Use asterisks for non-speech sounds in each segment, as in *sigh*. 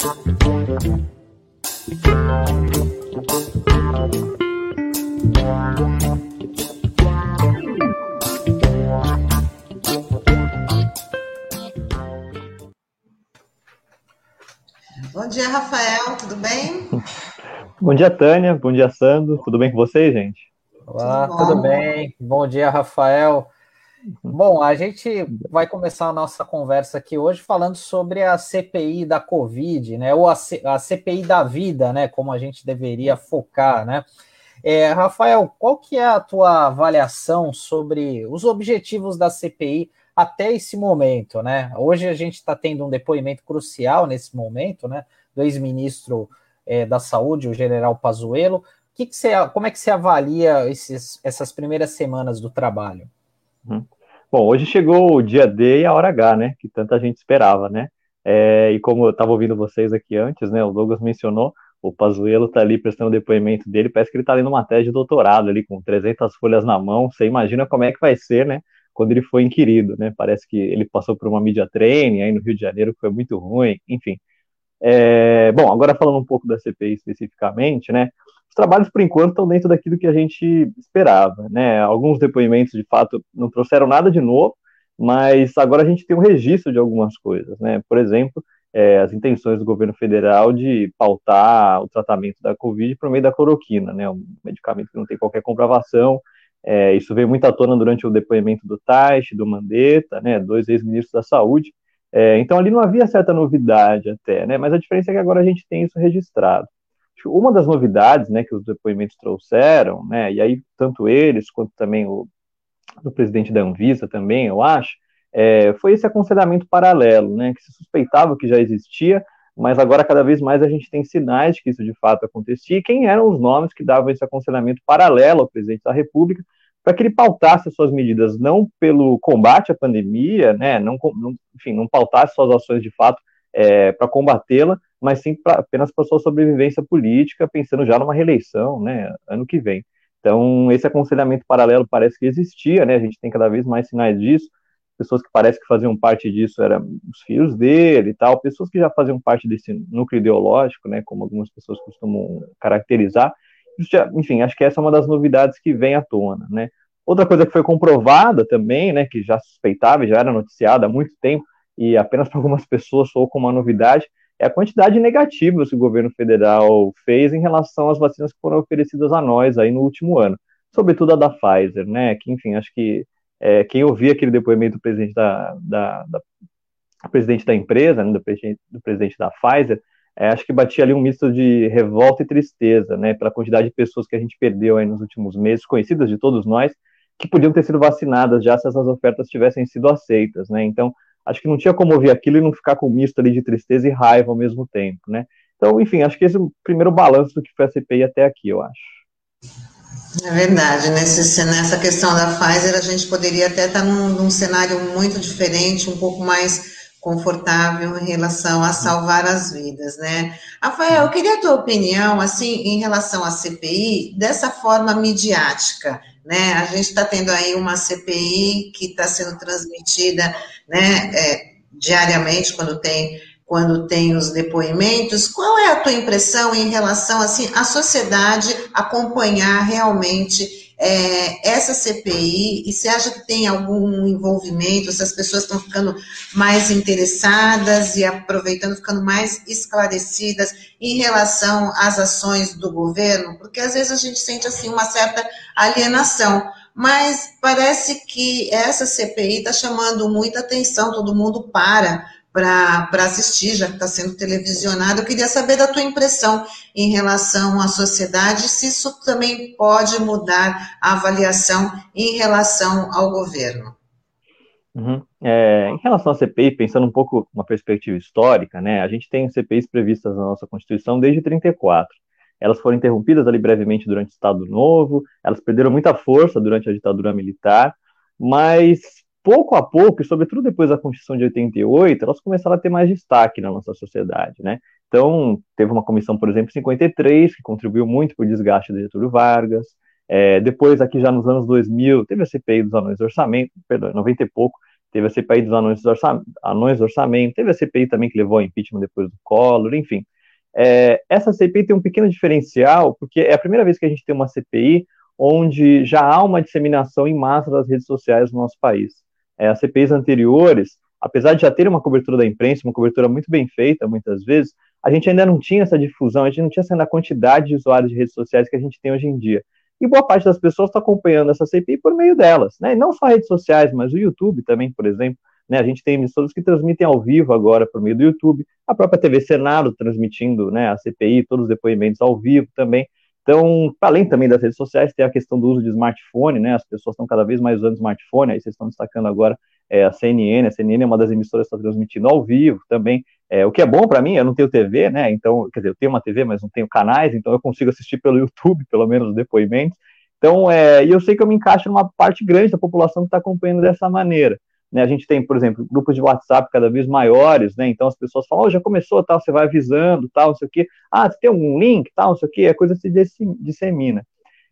Bom dia, Rafael, tudo bem? Bom dia, Tânia. Bom dia, Sandro. Tudo bem com vocês, gente? Olá, tudo, tudo bem? Bom dia, Rafael. Bom, a gente vai começar a nossa conversa aqui hoje falando sobre a CPI da Covid, né? Ou a, C, a CPI da vida, né? Como a gente deveria focar, né? É, Rafael, qual que é a tua avaliação sobre os objetivos da CPI até esse momento, né? Hoje a gente está tendo um depoimento crucial nesse momento, né? Do ex-ministro é, da Saúde, o General Pazuello. Que que você, como é que você avalia esses, essas primeiras semanas do trabalho? Uhum. Bom, hoje chegou o dia D e a hora H, né? Que tanta gente esperava, né? É, e como eu estava ouvindo vocês aqui antes, né? O Douglas mencionou, o Pazuello está ali prestando depoimento dele, parece que ele está ali numa tese de doutorado ali, com 300 folhas na mão, você imagina como é que vai ser, né? Quando ele foi inquirido, né? Parece que ele passou por uma mídia training aí no Rio de Janeiro, que foi muito ruim, enfim. É, bom, agora falando um pouco da CPI especificamente, né? Os trabalhos, por enquanto, estão dentro daquilo que a gente esperava, né? Alguns depoimentos, de fato, não trouxeram nada de novo, mas agora a gente tem um registro de algumas coisas, né? Por exemplo, é, as intenções do governo federal de pautar o tratamento da Covid por meio da cloroquina, né? Um medicamento que não tem qualquer comprovação. É, isso veio muito à tona durante o depoimento do Taish, do Mandetta, né? Dois ex-ministros da Saúde. É, então ali não havia certa novidade até, né? Mas a diferença é que agora a gente tem isso registrado uma das novidades, né, que os depoimentos trouxeram, né, e aí tanto eles quanto também o, presidente da Anvisa também, eu acho, é, foi esse aconselhamento paralelo, né, que se suspeitava que já existia, mas agora cada vez mais a gente tem sinais de que isso de fato acontecia, e quem eram os nomes que davam esse aconselhamento paralelo ao presidente da República, para que ele pautasse as suas medidas não pelo combate à pandemia, né, não, não enfim, não pautasse suas ações de fato é, para combatê-la, mas sim pra, apenas para sua sobrevivência política, pensando já numa reeleição, né, ano que vem. Então, esse aconselhamento paralelo parece que existia, né, a gente tem cada vez mais sinais disso, pessoas que parece que faziam parte disso eram os filhos dele e tal, pessoas que já faziam parte desse núcleo ideológico, né, como algumas pessoas costumam caracterizar, enfim, acho que essa é uma das novidades que vem à tona, né. Outra coisa que foi comprovada também, né, que já suspeitava, já era noticiada há muito tempo, e apenas para algumas pessoas soou como uma novidade, é a quantidade negativa que o governo federal fez em relação às vacinas que foram oferecidas a nós aí no último ano, sobretudo a da Pfizer, né? Que, enfim, acho que é, quem ouvia aquele depoimento do presidente da, da, da presidente da empresa, né, do, presidente, do presidente da Pfizer, é, acho que batia ali um misto de revolta e tristeza, né? Pela quantidade de pessoas que a gente perdeu aí nos últimos meses, conhecidas de todos nós, que podiam ter sido vacinadas já se essas ofertas tivessem sido aceitas, né? Então, acho que não tinha como ouvir aquilo e não ficar com misto ali de tristeza e raiva ao mesmo tempo, né? Então, enfim, acho que esse é o primeiro balanço do que foi a CPI até aqui, eu acho. É verdade, nesse, nessa questão da Pfizer, a gente poderia até estar num, num cenário muito diferente, um pouco mais confortável em relação a salvar as vidas, né? Rafael, eu queria a tua opinião, assim, em relação à CPI, dessa forma midiática, né? A gente está tendo aí uma CPI que está sendo transmitida, né, é, diariamente, quando tem quando tem os depoimentos, qual é a tua impressão em relação assim à sociedade acompanhar realmente é, essa CPI e você acha que tem algum envolvimento, se as pessoas estão ficando mais interessadas e aproveitando, ficando mais esclarecidas em relação às ações do governo? Porque às vezes a gente sente assim uma certa alienação. Mas parece que essa CPI está chamando muita atenção, todo mundo para para assistir, já que está sendo televisionado. Eu queria saber da tua impressão em relação à sociedade, se isso também pode mudar a avaliação em relação ao governo. Uhum. É, em relação à CPI, pensando um pouco uma perspectiva histórica, né, a gente tem CPIs previstas na nossa Constituição desde 34. Elas foram interrompidas ali brevemente durante o Estado Novo, elas perderam muita força durante a ditadura militar, mas pouco a pouco, e sobretudo depois da Constituição de 88, elas começaram a ter mais destaque na nossa sociedade, né? Então, teve uma comissão, por exemplo, 53, que contribuiu muito para o desgaste do Getúlio Vargas. É, depois, aqui já nos anos 2000, teve a CPI dos anões do orçamento, perdão, 90 e pouco, teve a CPI dos anões, do orçamento, anões do orçamento, teve a CPI também que levou ao impeachment depois do Collor, enfim. É, essa CPI tem um pequeno diferencial, porque é a primeira vez que a gente tem uma CPI onde já há uma disseminação em massa das redes sociais no nosso país. É, as CPIs anteriores, apesar de já ter uma cobertura da imprensa, uma cobertura muito bem feita, muitas vezes, a gente ainda não tinha essa difusão, a gente não tinha essa quantidade de usuários de redes sociais que a gente tem hoje em dia. E boa parte das pessoas está acompanhando essa CPI por meio delas, né? E não só redes sociais, mas o YouTube também, por exemplo. Né? A gente tem emissoras que transmitem ao vivo agora por meio do YouTube, a própria TV Senado transmitindo né, a CPI, todos os depoimentos ao vivo também. Então, além também das redes sociais, tem a questão do uso de smartphone, né? As pessoas estão cada vez mais usando smartphone, aí vocês estão destacando agora é, a CNN, a CNN é uma das emissoras que está transmitindo ao vivo também, é, o que é bom para mim, eu não tenho TV, né? Então, quer dizer, eu tenho uma TV, mas não tenho canais, então eu consigo assistir pelo *laughs* YouTube, pelo menos, os depoimentos. Então, é, e eu sei que eu me encaixo numa parte grande da população que está acompanhando dessa maneira. Né, a gente tem, por exemplo, grupos de WhatsApp cada vez maiores, né? Então as pessoas falam, oh, já começou, tal, você vai avisando, tal, não sei o quê. Ah, você tem algum link, tal, não sei o quê, a coisa se dissemina.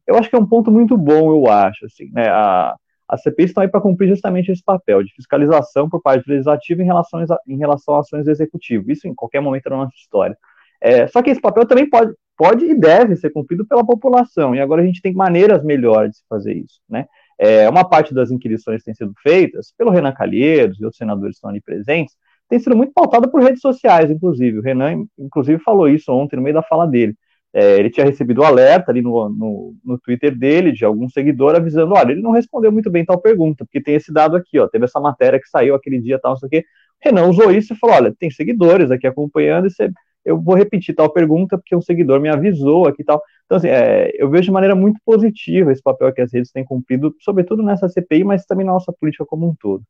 Eu acho que é um ponto muito bom, eu acho, assim, né? A, as CPIs estão aí para cumprir justamente esse papel de fiscalização por parte do legislativo em relação, a, em relação a ações do executivo. Isso em qualquer momento da nossa história. É, só que esse papel também pode, pode e deve ser cumprido pela população. E agora a gente tem maneiras melhores de fazer isso, né? É, uma parte das inquirições que têm sido feitas pelo Renan Calheiros e outros senadores que estão ali presentes tem sido muito pautada por redes sociais, inclusive. O Renan, inclusive, falou isso ontem no meio da fala dele. É, ele tinha recebido o um alerta ali no, no, no, Twitter dele, de algum seguidor, avisando: olha, ele não respondeu muito bem tal pergunta, porque tem esse dado aqui, ó, teve essa matéria que saiu aquele dia, tal, não sei o quê. Renan usou isso e falou: olha, tem seguidores aqui acompanhando, e você, eu vou repetir tal pergunta, porque um seguidor me avisou aqui e tal. Então, assim, é, eu vejo de maneira muito positiva esse papel que as redes têm cumprido, sobretudo nessa CPI, mas também na nossa política como um todo.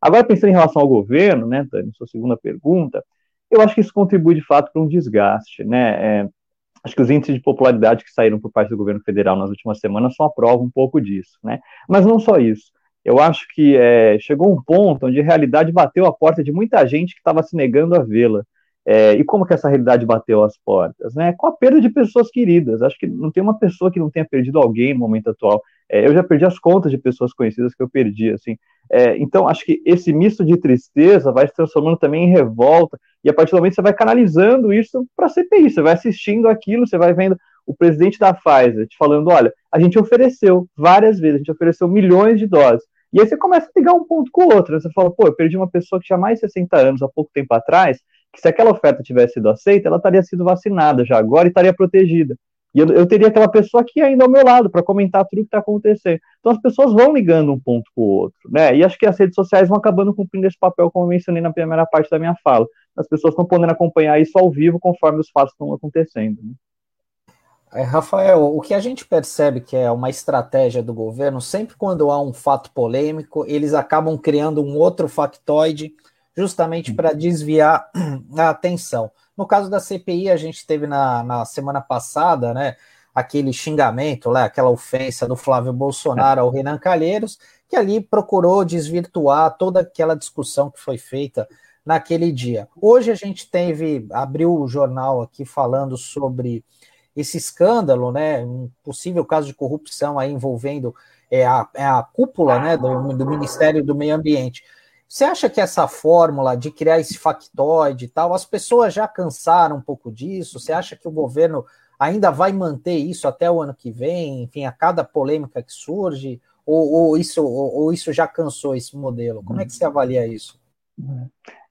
Agora, pensando em relação ao governo, né, Tânia, sua segunda pergunta, eu acho que isso contribui, de fato, para um desgaste, né, é, acho que os índices de popularidade que saíram por parte do governo federal nas últimas semanas só aprovam um pouco disso, né, mas não só isso, eu acho que é, chegou um ponto onde a realidade bateu a porta de muita gente que estava se negando a vê-la, é, e como que essa realidade bateu as portas? Né? Com a perda de pessoas queridas. Acho que não tem uma pessoa que não tenha perdido alguém no momento atual. É, eu já perdi as contas de pessoas conhecidas que eu perdi. assim. É, então, acho que esse misto de tristeza vai se transformando também em revolta, e a partir do momento você vai canalizando isso para a CPI. Você vai assistindo aquilo, você vai vendo o presidente da Pfizer te falando: olha, a gente ofereceu várias vezes, a gente ofereceu milhões de doses. E aí você começa a ligar um ponto com o outro. Né? Você fala, pô, eu perdi uma pessoa que tinha mais de 60 anos há pouco tempo atrás, que se aquela oferta tivesse sido aceita, ela estaria sido vacinada já agora e estaria protegida. E eu, eu teria aquela pessoa aqui ainda ao meu lado para comentar tudo o que está acontecendo. Então as pessoas vão ligando um ponto com o outro, né? E acho que as redes sociais vão acabando cumprindo esse papel, como eu mencionei na primeira parte da minha fala. As pessoas estão podendo acompanhar isso ao vivo conforme os fatos estão acontecendo. Né? É, Rafael, o que a gente percebe que é uma estratégia do governo, sempre quando há um fato polêmico, eles acabam criando um outro factoide justamente para desviar *clears throat* a atenção. No caso da CPI, a gente teve na, na semana passada, né, aquele xingamento, né, aquela ofensa do Flávio Bolsonaro ao Renan Calheiros, que ali procurou desvirtuar toda aquela discussão que foi feita naquele dia. Hoje a gente teve, abriu o jornal aqui falando sobre esse escândalo, né, um possível caso de corrupção aí envolvendo é, a, é a cúpula, né, do, do Ministério do Meio Ambiente. Você acha que essa fórmula de criar esse factoide e tal, as pessoas já cansaram um pouco disso? Você acha que o governo ainda vai manter isso até o ano que vem? Enfim, a cada polêmica que surge? Ou, ou isso, ou, ou, isso já cansou esse modelo? Como é que você avalia isso?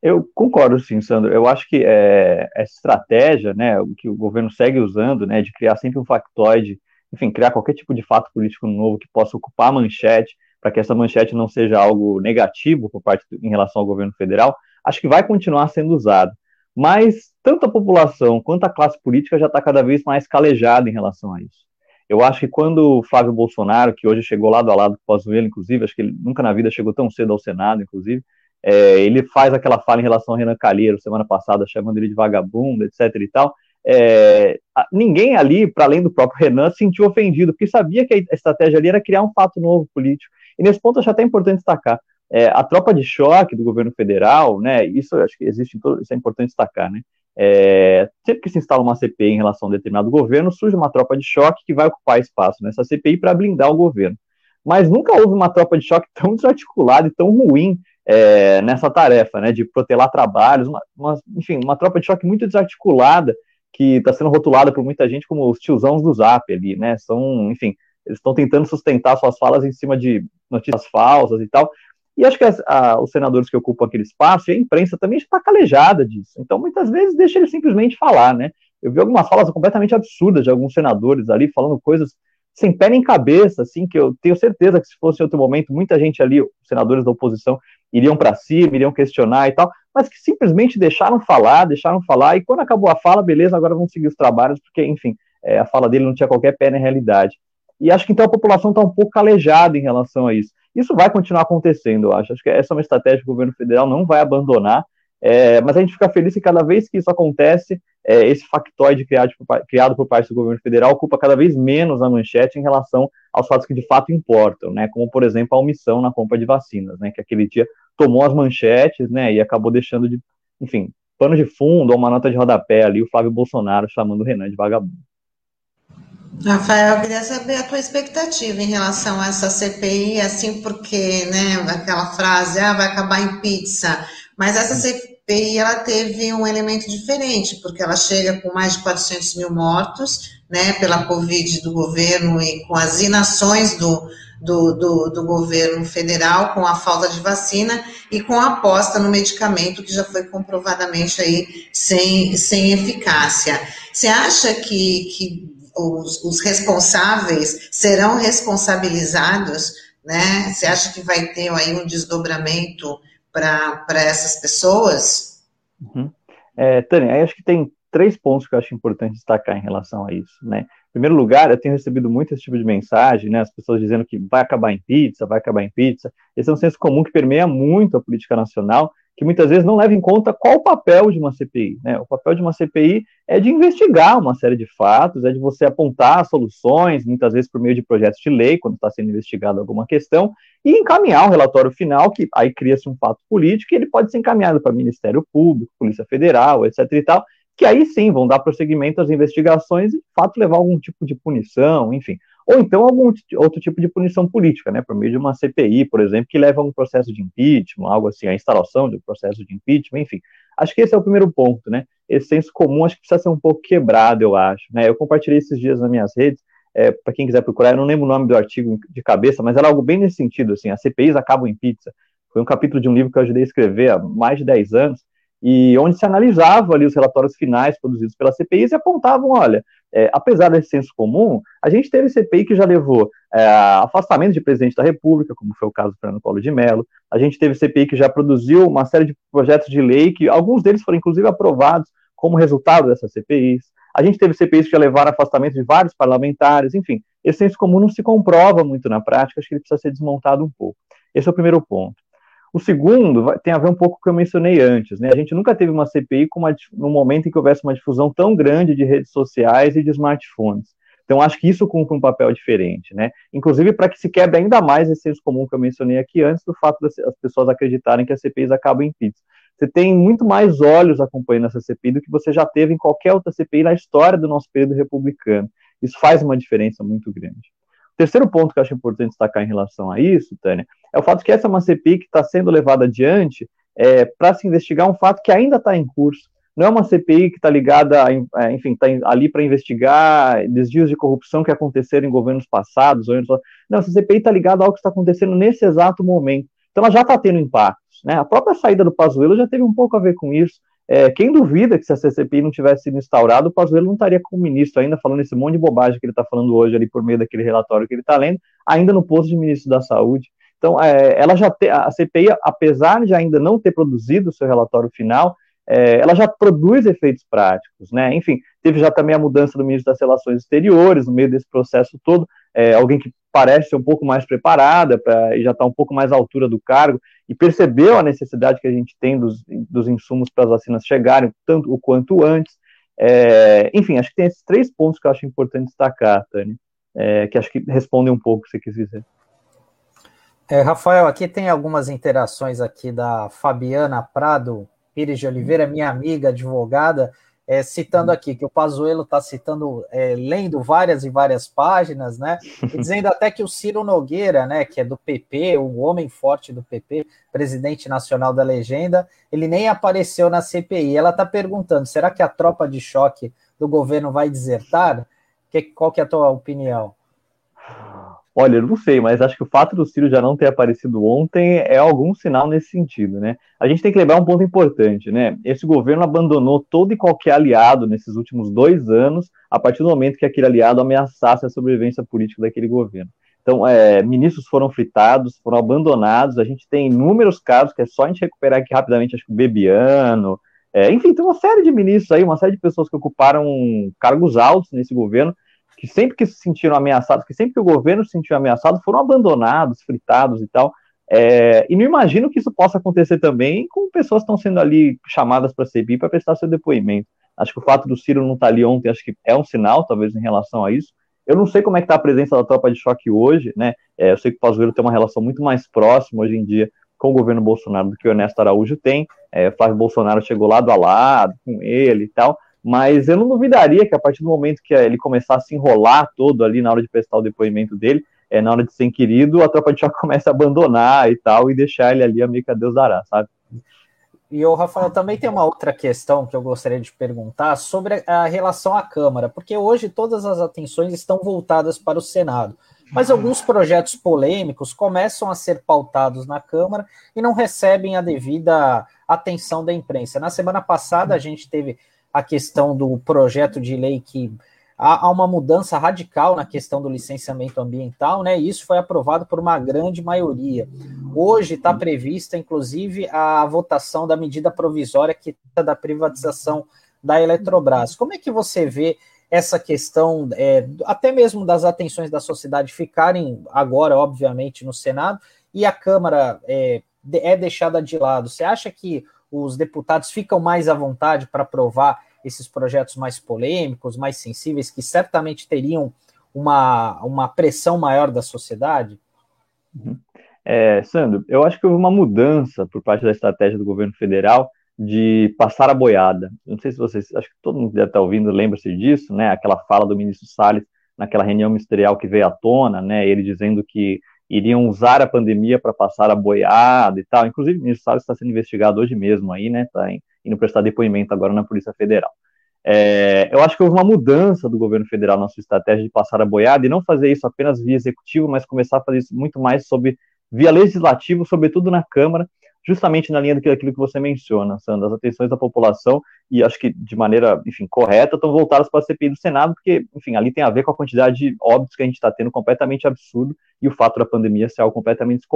Eu concordo, sim, Sandro. Eu acho que é, essa estratégia, né, que o governo segue usando, né, de criar sempre um factoide, enfim, criar qualquer tipo de fato político novo que possa ocupar a manchete, para que essa manchete não seja algo negativo por parte em relação ao governo federal, acho que vai continuar sendo usado. Mas tanto a população quanto a classe política já está cada vez mais calejada em relação a isso. Eu acho que quando o Flávio Bolsonaro, que hoje chegou lado a lado com o Pazuello, inclusive, acho que ele nunca na vida chegou tão cedo ao Senado, inclusive, é, ele faz aquela fala em relação ao Renan Calheiro, semana passada, chamando ele de vagabundo, etc e tal, é, ninguém ali, para além do próprio Renan, se sentiu ofendido, porque sabia que a estratégia ali era criar um fato novo político. E nesse ponto acho até importante destacar, é, a tropa de choque do governo federal, né, isso acho que existe, todo, isso é importante destacar, né, é, sempre que se instala uma CPI em relação a um determinado governo, surge uma tropa de choque que vai ocupar espaço nessa CPI para blindar o governo. Mas nunca houve uma tropa de choque *laughs* tão desarticulada e tão ruim é, nessa tarefa, né, de protelar trabalhos, uma, uma, enfim, uma tropa de choque muito desarticulada, que está sendo rotulada por muita gente como os tiozãos do Zap ali, né, são, enfim, eles estão tentando sustentar suas falas em cima de notícias falsas e tal, e acho que as, a, os senadores que ocupam aquele espaço, e a imprensa também está calejada disso, então muitas vezes deixa eles simplesmente falar, né, eu vi algumas falas completamente absurdas de alguns senadores ali, falando coisas sem pé nem cabeça, assim, que eu tenho certeza que se fosse outro momento, muita gente ali, os senadores da oposição, iriam para cima, iriam questionar e tal, mas que simplesmente deixaram falar, deixaram falar, e quando acabou a fala, beleza, agora vamos seguir os trabalhos, porque, enfim, é, a fala dele não tinha qualquer pé na realidade. E acho que então a população está um pouco calejada em relação a isso. Isso vai continuar acontecendo, eu acho. Acho que essa é uma estratégia que o governo federal não vai abandonar, é, mas a gente fica feliz que cada vez que isso acontece, é, esse factoide criado por, criado por parte do governo federal ocupa cada vez menos a manchete em relação aos fatos que de fato importam, né, como, por exemplo, a omissão na compra de vacinas, né, que aquele dia tomou as manchetes, né, e acabou deixando de, enfim, pano de fundo ou uma nota de rodapé ali, o Flávio Bolsonaro chamando o Renan de vagabundo. Rafael, eu queria saber a tua expectativa em relação a essa CPI, assim, porque, né, aquela frase, ah, vai acabar em pizza, mas essa CPI CPI ela teve um elemento diferente, porque ela chega com mais de 400 mil mortos, né, pela Covid do governo e com as inações do, do, do, do, governo federal, com a falta de vacina e com a aposta no medicamento que já foi comprovadamente aí sem, sem eficácia. Você acha que, que os, os responsáveis serão responsabilizados, né? Você acha que vai ter aí um desdobramento para essas pessoas? Uhum. É, Tânia, acho que tem três pontos que eu acho importante destacar em relação a isso, né? Em primeiro lugar, eu tenho recebido muito esse tipo de mensagem, né? As pessoas dizendo que vai acabar em pizza, vai acabar em pizza. Esse é um senso comum que permeia muito a política nacional que muitas vezes não leva em conta qual o papel de uma CPI. Né? O papel de uma CPI é de investigar uma série de fatos, é de você apontar soluções, muitas vezes por meio de projetos de lei, quando está sendo investigada alguma questão, e encaminhar o relatório final, que aí cria-se um fato político, e ele pode ser encaminhado para Ministério Público, Polícia Federal, etc. e tal, que aí sim vão dar prosseguimento às investigações e, de fato, levar algum tipo de punição, enfim ou então algum outro tipo de punição política, né, por meio de uma CPI, por exemplo, que leva a um processo de impeachment, algo assim, a instalação de um processo de impeachment, enfim. Acho que esse é o primeiro ponto, né? Esse senso comum acho que precisa ser um pouco quebrado, eu acho. Né? Eu compartilhei esses dias nas minhas redes, é, para quem quiser procurar, eu não lembro o nome do artigo de cabeça, mas era algo bem nesse sentido, assim, as CPIs acabam em pizza. Foi um capítulo de um livro que eu ajudei a escrever há mais de 10 anos, e onde se analisava ali os relatórios finais produzidos pela CPI e apontavam, olha, é, apesar desse senso comum, a gente teve CPI que já levou é, afastamento de presidente da República, como foi o caso do Fernando Paulo de Mello, a gente teve CPI que já produziu uma série de projetos de lei, que alguns deles foram inclusive aprovados como resultado dessas CPIs, a gente teve CPIs que já levaram afastamento de vários parlamentares, enfim, esse senso comum não se comprova muito na prática, acho que ele precisa ser desmontado um pouco. Esse é o primeiro ponto. O segundo tem a ver um pouco com o que eu mencionei antes, né? A gente nunca teve uma CPI com uma, no momento em que houvesse uma difusão tão grande de redes sociais e de smartphones. Então, acho que isso cumpre um papel diferente, né? Inclusive para que se quebre ainda mais esse senso comum que eu mencionei aqui antes, do fato das pessoas acreditarem que as CPIs acabam em pizza. Você tem muito mais olhos acompanhando essa CPI do que você já teve em qualquer outra CPI na história do nosso período republicano. Isso faz uma diferença muito grande. O terceiro ponto que eu acho importante destacar em relação a isso, Tânia, é o fato que essa CPI que está sendo levada adiante é, para se investigar um fato que ainda está em curso. Não é uma CPI que está ligada, a, é, enfim, está ali para investigar desvios de corrupção que aconteceram em governos passados. Não, essa CPI está ligada ao que está acontecendo nesse exato momento. Então, ela já está tendo impactos. Né? A própria saída do Pazuello já teve um pouco a ver com isso. É, quem duvida que se a CCPI não tivesse sido instaurada, o Pazuello não estaria como ministro ainda, falando esse monte de bobagem que ele está falando hoje ali por meio daquele relatório que ele está lendo, ainda no posto de ministro da Saúde. Então, é, ela já a CPI, apesar de ainda não ter produzido o seu relatório final, é, ela já produz efeitos práticos, né? Enfim, teve já também a mudança do ministro das Relações Exteriores no meio desse processo todo, é, alguém que parece ser um pouco mais preparada pra, e já está um pouco mais à altura do cargo e percebeu a necessidade que a gente tem dos, dos insumos para as vacinas chegarem tanto o quanto antes. É, enfim, acho que tem esses três pontos que eu acho importante destacar, Tânia, é, que acho que respondem um pouco o que você quis dizer. É, Rafael, aqui tem algumas interações aqui da Fabiana Prado Pires de Oliveira, minha amiga advogada, é, citando aqui, que o Pazuello está citando, é, lendo várias e várias páginas, né? E *laughs* dizendo até que o Ciro Nogueira, né, que é do PP, o homem forte do PP, presidente nacional da legenda, ele nem apareceu na CPI. Ela está perguntando: será que a tropa de choque do governo vai desertar? Que, qual que é a tua opinião? *sighs* Olha, eu não sei, mas acho que o fato do Ciro já não ter aparecido ontem é algum sinal nesse sentido, né? A gente tem que lembrar um ponto importante, né? Esse governo abandonou todo e qualquer aliado nesses últimos dois anos, a partir do momento que aquele aliado ameaçasse a sobrevivência política daquele governo. Então, é, ministros foram fritados, foram abandonados. A gente tem inúmeros casos que é só a gente recuperar aqui rapidamente, acho que o Bebiano, é, enfim, tem uma série de ministros aí, uma série de pessoas que ocuparam cargos altos nesse governo que sempre que se sentiram ameaçados, que sempre que o governo se sentiu ameaçado, foram abandonados, fritados e tal. É, e não imagino que isso possa acontecer também com pessoas que estão sendo ali chamadas para a CPI para prestar seu depoimento. Acho que o fato do Ciro não estar tá ali ontem, acho que é um sinal, talvez, em relação a isso. Eu não sei como é que está a presença da tropa de choque hoje, né? É, eu sei que o Pazuello tem uma relação muito mais próxima hoje em dia com o governo Bolsonaro do que o Ernesto Araújo tem. É, Flávio Bolsonaro chegou lado a lado com ele e tal. Mas eu não duvidaria que a partir do momento que ele começar a se enrolar todo ali na hora de prestar o depoimento dele, é, na hora de ser inquirido, a tropa de choque *laughs* começa a abandonar e tal, e deixar ele ali a meio que a Deus dará, sabe? E o Rafael também tem uma outra questão que eu gostaria de perguntar sobre a relação à Câmara, porque hoje todas as atenções estão voltadas para o Senado, mas alguns projetos polêmicos começam a ser pautados na Câmara e não recebem a devida atenção da imprensa. Na semana passada a gente teve a questão do projeto de lei que há, uma mudança radical na questão do licenciamento ambiental, né? E isso foi aprovado por uma grande maioria. Hoje está prevista, inclusive, a votação da medida provisória que trata da privatização da Eletrobras. Como é que você vê essa questão, é, até mesmo das atenções da sociedade ficarem agora, obviamente, no Senado, e a Câmara é, é deixada de lado? Você acha que os deputados ficam mais à vontade para aprovar esses projetos mais polêmicos, mais sensíveis, que certamente teriam uma, uma pressão maior da sociedade? Uhum. É, Sandro, eu acho que houve uma mudança por parte da estratégia do governo federal de passar a boiada. Não sei se vocês, acho que todo mundo deve estar ouvindo, lembra-se disso, né? Aquela fala do ministro Salles naquela reunião ministerial que veio à tona, né? Ele dizendo que iriam usar a pandemia para passar a boiada e tal. Inclusive, o ministro Salles está sendo investigado hoje mesmo aí, né? Está indo prestar depoimento agora na Polícia Federal. É, eu acho que houve uma mudança do governo federal na sua estratégia de passar a boiada e não fazer isso apenas via executivo, mas começar a fazer isso muito mais sobre via legislativo, sobretudo na Câmara, justamente na linha daquilo que você menciona, Sandra, as atenções da população, e acho que de maneira, enfim, correta, estão voltadas para a CPI do Senado, porque, enfim, ali tem a ver com a quantidade de óbitos que a gente está tendo completamente absurdo, e o fato da pandemia ser algo completamente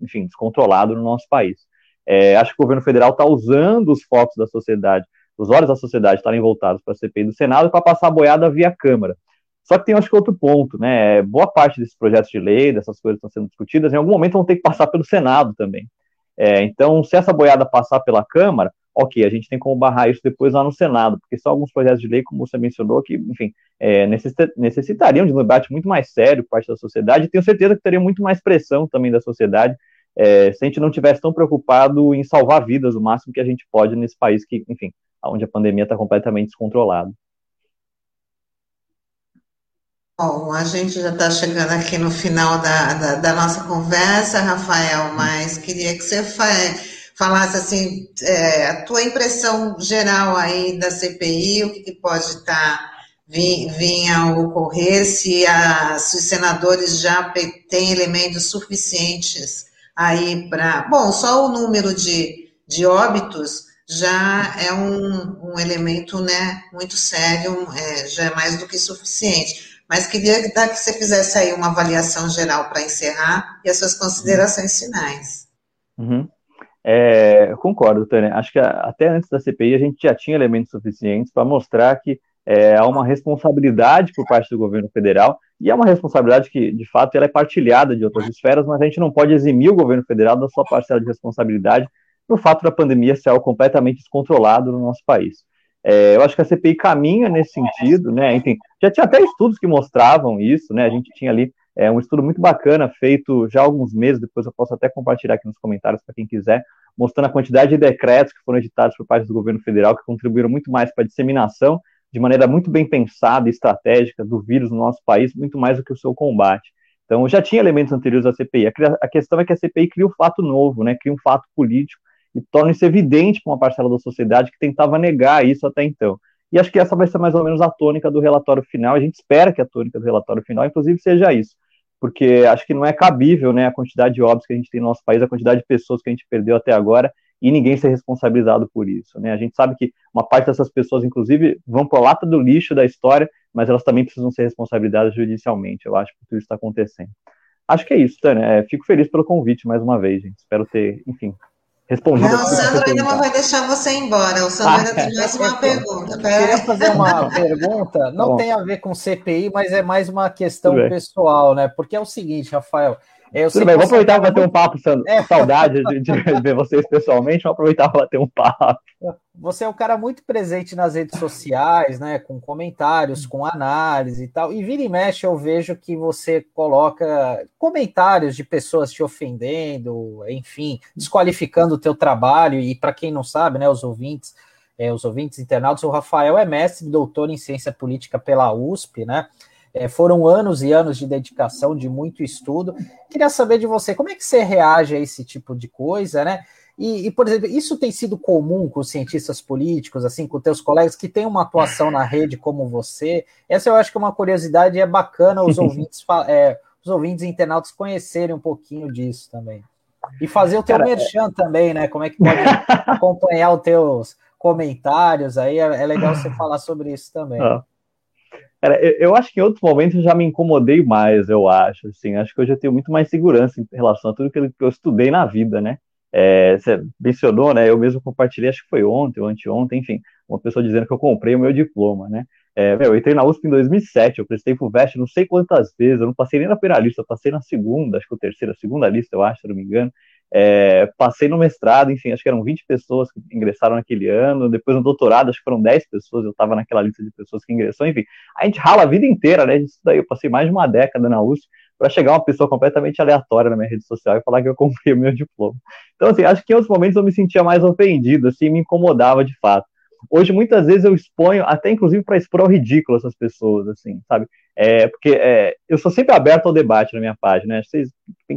enfim, descontrolado no nosso país. É, acho que o governo federal está usando os focos da sociedade, os olhos da sociedade estarem voltados para a CPI do Senado para passar a boiada via Câmara. Só que tem, acho que, outro ponto, né? Boa parte desses projetos de lei, dessas coisas que estão sendo discutidas, em algum momento vão ter que passar pelo Senado também. É, então, se essa boiada passar pela Câmara, ok, a gente tem como barrar isso depois lá no Senado, porque são alguns projetos de lei, como você mencionou, que, enfim, é, necessitariam de um debate muito mais sério por parte da sociedade, e tenho certeza que teria muito mais pressão também da sociedade é, se a gente não tivesse tão preocupado em salvar vidas o máximo que a gente pode nesse país que, enfim, onde a pandemia está completamente descontrolada. Bom, a gente já está chegando aqui no final da, da, da, nossa conversa, Rafael, mas queria que você falasse assim, é, a tua impressão geral aí da CPI, o que, que pode estar tá, vir, a ocorrer, se, a, se os senadores já têm elementos suficientes aí para. Bom, só o número de, de óbitos já é um, um elemento né, muito sério, é, já é mais do que suficiente. Mas queria que você fizesse aí uma avaliação geral para encerrar e as suas considerações finais. Uhum. É, concordo, Tânia. Acho que até antes da CPI a gente já tinha elementos suficientes para mostrar que é, há uma responsabilidade por parte do governo federal e é uma responsabilidade que, de fato, ela é partilhada de outras esferas, mas a gente não pode eximir o governo federal da sua parcela de responsabilidade no fato da pandemia ser algo completamente descontrolado no nosso país. É, eu acho que a CPI caminha nesse sentido, né? Enfim, já tinha até estudos que mostravam isso, né? A gente tinha ali é, um estudo muito bacana feito já há alguns meses, depois eu posso até compartilhar aqui nos comentários para quem quiser, mostrando a quantidade de decretos que foram editados por parte do governo federal, que contribuíram muito mais para a disseminação, de maneira muito bem pensada e estratégica, do vírus no nosso país, muito mais do que o seu combate. Então, já tinha elementos anteriores à CPI. A questão é que a CPI cria um fato novo, né, cria um fato político e torna isso evidente para uma parcela da sociedade que tentava negar isso até então. E acho que essa vai ser mais ou menos a tônica do relatório final. A gente espera que a tônica do relatório final, inclusive, seja isso, porque acho que não é cabível né, a quantidade de óbitos que a gente tem no nosso país, a quantidade de pessoas que a gente perdeu até agora, e ninguém ser responsabilizado por isso. Né? A gente sabe que uma parte dessas pessoas, inclusive, vão para a lata do lixo da história, mas elas também precisam ser responsabilizadas judicialmente. Eu acho que tudo isso está acontecendo. Acho que é isso, Tânia. É, fico feliz pelo convite mais uma vez, gente. Espero ter, enfim, respondido. Não, o Sandro ainda não vai deixar você embora. O Sandro ah, ainda tem mais uma pergunta. Eu queria fazer uma *laughs* pergunta, não tá tem a ver com CPI, mas é mais uma questão pessoal, né? Porque é o seguinte, Rafael. É, Tudo bem, vou aproveitar para bater um papo, Sandro. É. Saudade de, de, *laughs* ver vocês pessoalmente, vou aproveitar para bater um papo. Você é um cara muito presente nas redes sociais, né? Com comentários, com análise e tal. E vira e mexe, eu vejo que você coloca comentários de pessoas te ofendendo, enfim, desqualificando o teu trabalho. E para quem não sabe, né, os ouvintes, é, os ouvintes internautas, o Rafael é mestre doutor em ciência política pela USP, né? É, foram anos e anos de dedicação, de muito estudo. Queria saber de você, como é que você reage a esse tipo de coisa, né? E, e, por exemplo, isso tem sido comum com os cientistas políticos, assim, com teus colegas que têm uma atuação na rede como você? Essa eu acho que é uma curiosidade é bacana os *laughs* ouvintes, é, os ouvintes internautas conhecerem um pouquinho disso também. E fazer o teu Cara, merchan é... também, né? Como é que pode *laughs* acompanhar os teus comentários aí? É, é legal você falar sobre isso também. Ah. Cara, eu, eu, acho que em outros momentos eu já me incomodei mais, eu acho, assim, acho que hoje eu tenho muito mais segurança em relação a tudo que eu estudei na vida, né? É, você mencionou, né? Eu mesmo compartilhei, acho que foi ontem ou anteontem, enfim, uma pessoa dizendo que eu comprei o meu diploma, né? É, meu, eu entrei na USP em 2007, eu prestei pro VEST não sei quantas vezes, eu não passei nem na primeira lista, eu passei na segunda, acho que a terceira, segunda lista, eu acho, se não me engano. É, passei no mestrado, enfim, acho que eram 20 pessoas que ingressaram naquele ano, depois no doutorado, acho que foram 10 pessoas, eu estava naquela lista de pessoas que ingressou, enfim, a gente rala a vida inteira, né, isso daí, eu passei mais de uma década na USP para chegar uma pessoa completamente aleatória na minha rede social e falar que eu comprei *laughs* o meu diploma. Então, assim, acho que em outros momentos eu me sentia mais ofendido, assim, me incomodava de fato. Hoje, muitas vezes, eu exponho, até inclusive para expor ao ridículo essas pessoas, assim, sabe? É, porque é, eu sou sempre aberto ao debate na minha página, né? Vocês,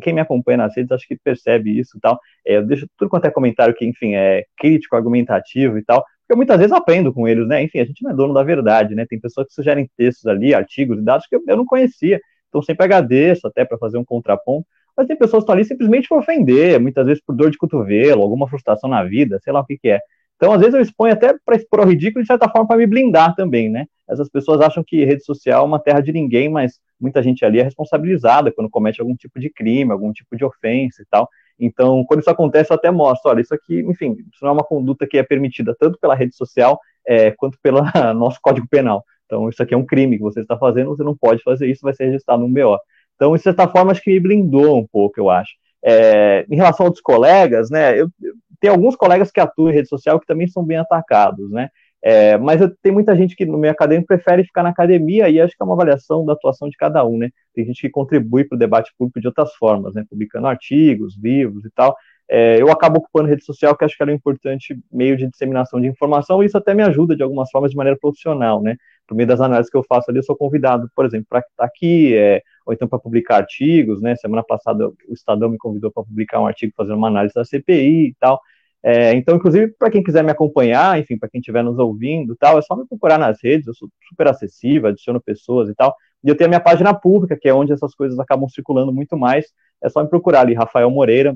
quem me acompanha nas redes, acho que percebe isso e tal. É, eu deixo tudo quanto é comentário que, enfim, é crítico, argumentativo e tal, porque eu muitas vezes aprendo com eles, né? Enfim, a gente não é dono da verdade, né? Tem pessoas que sugerem textos ali, artigos e dados que eu, eu não conhecia, então sempre agradeço até para fazer um contraponto, mas tem pessoas que estão ali simplesmente por ofender, muitas vezes por dor de cotovelo, alguma frustração na vida, sei lá o que, que é. Então, às vezes, eu exponho até para expor o ridículo, de certa forma, para me blindar também, né? Essas pessoas acham que rede social é uma terra de ninguém, mas muita gente ali é responsabilizada quando comete algum tipo de crime, algum tipo de ofensa e tal. Então, quando isso acontece, eu até mostro, olha, isso aqui, enfim, isso não é uma conduta que é permitida tanto pela rede social é, quanto pelo *laughs* nosso Código Penal. Então, isso aqui é um crime que você está fazendo, você não pode fazer isso, vai ser registrado no BO. Então, de certa forma, acho que me blindou um pouco, eu acho. É, em relação a outros colegas, né, eu, eu tem alguns colegas que atuam em rede social que também são bem atacados, né? É, mas eu, tem muita gente que no meio acadêmico prefere ficar na academia e acho que é uma avaliação da atuação de cada um, né? Tem gente que contribui para o debate público de outras formas, né? Publicando artigos, livros e tal. É, eu acabo ocupando rede social, que acho que é um importante meio de disseminação de informação, e isso até me ajuda de algumas formas de maneira profissional, né? Por meio das análises que eu faço ali, eu sou convidado, por exemplo, para estar aqui, é, ou então para publicar artigos, né? Semana passada o Estadão me convidou para publicar um artigo fazendo uma análise da CPI e tal. É, então, inclusive, para quem quiser me acompanhar, enfim, para quem estiver nos ouvindo tal, é só me procurar nas redes, eu sou super acessível, adiciono pessoas e tal. E eu tenho a minha página pública, que é onde essas coisas acabam circulando muito mais. É só me procurar ali, Rafael Moreira.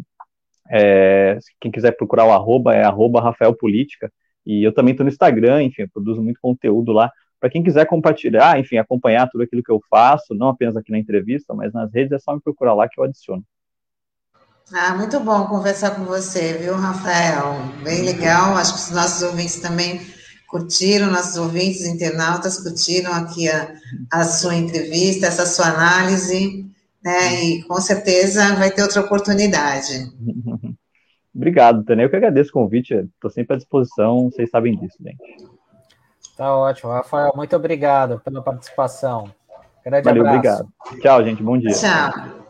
É, quem quiser procurar o arroba é arroba Rafael Política. E eu também estou no Instagram, enfim, eu produzo muito conteúdo lá. Para quem quiser compartilhar, enfim, acompanhar tudo aquilo que eu faço, não apenas aqui na entrevista, mas nas redes, é só me procurar lá que eu adiciono. Ah, muito bom conversar com você, viu, Rafael? Bem legal. Acho que os nossos ouvintes também curtiram, nossos ouvintes internautas curtiram aqui a, a sua entrevista, essa sua análise, né? E com certeza vai ter outra oportunidade. *laughs* Obrigado, Tânia. Eu que agradeço o convite. Estou sempre à disposição, vocês sabem disso, gente. Tá ótimo. Rafael, muito obrigado pela participação. Grande Valeu, abraço. obrigado. Tchau, gente. Bom dia. Tchau.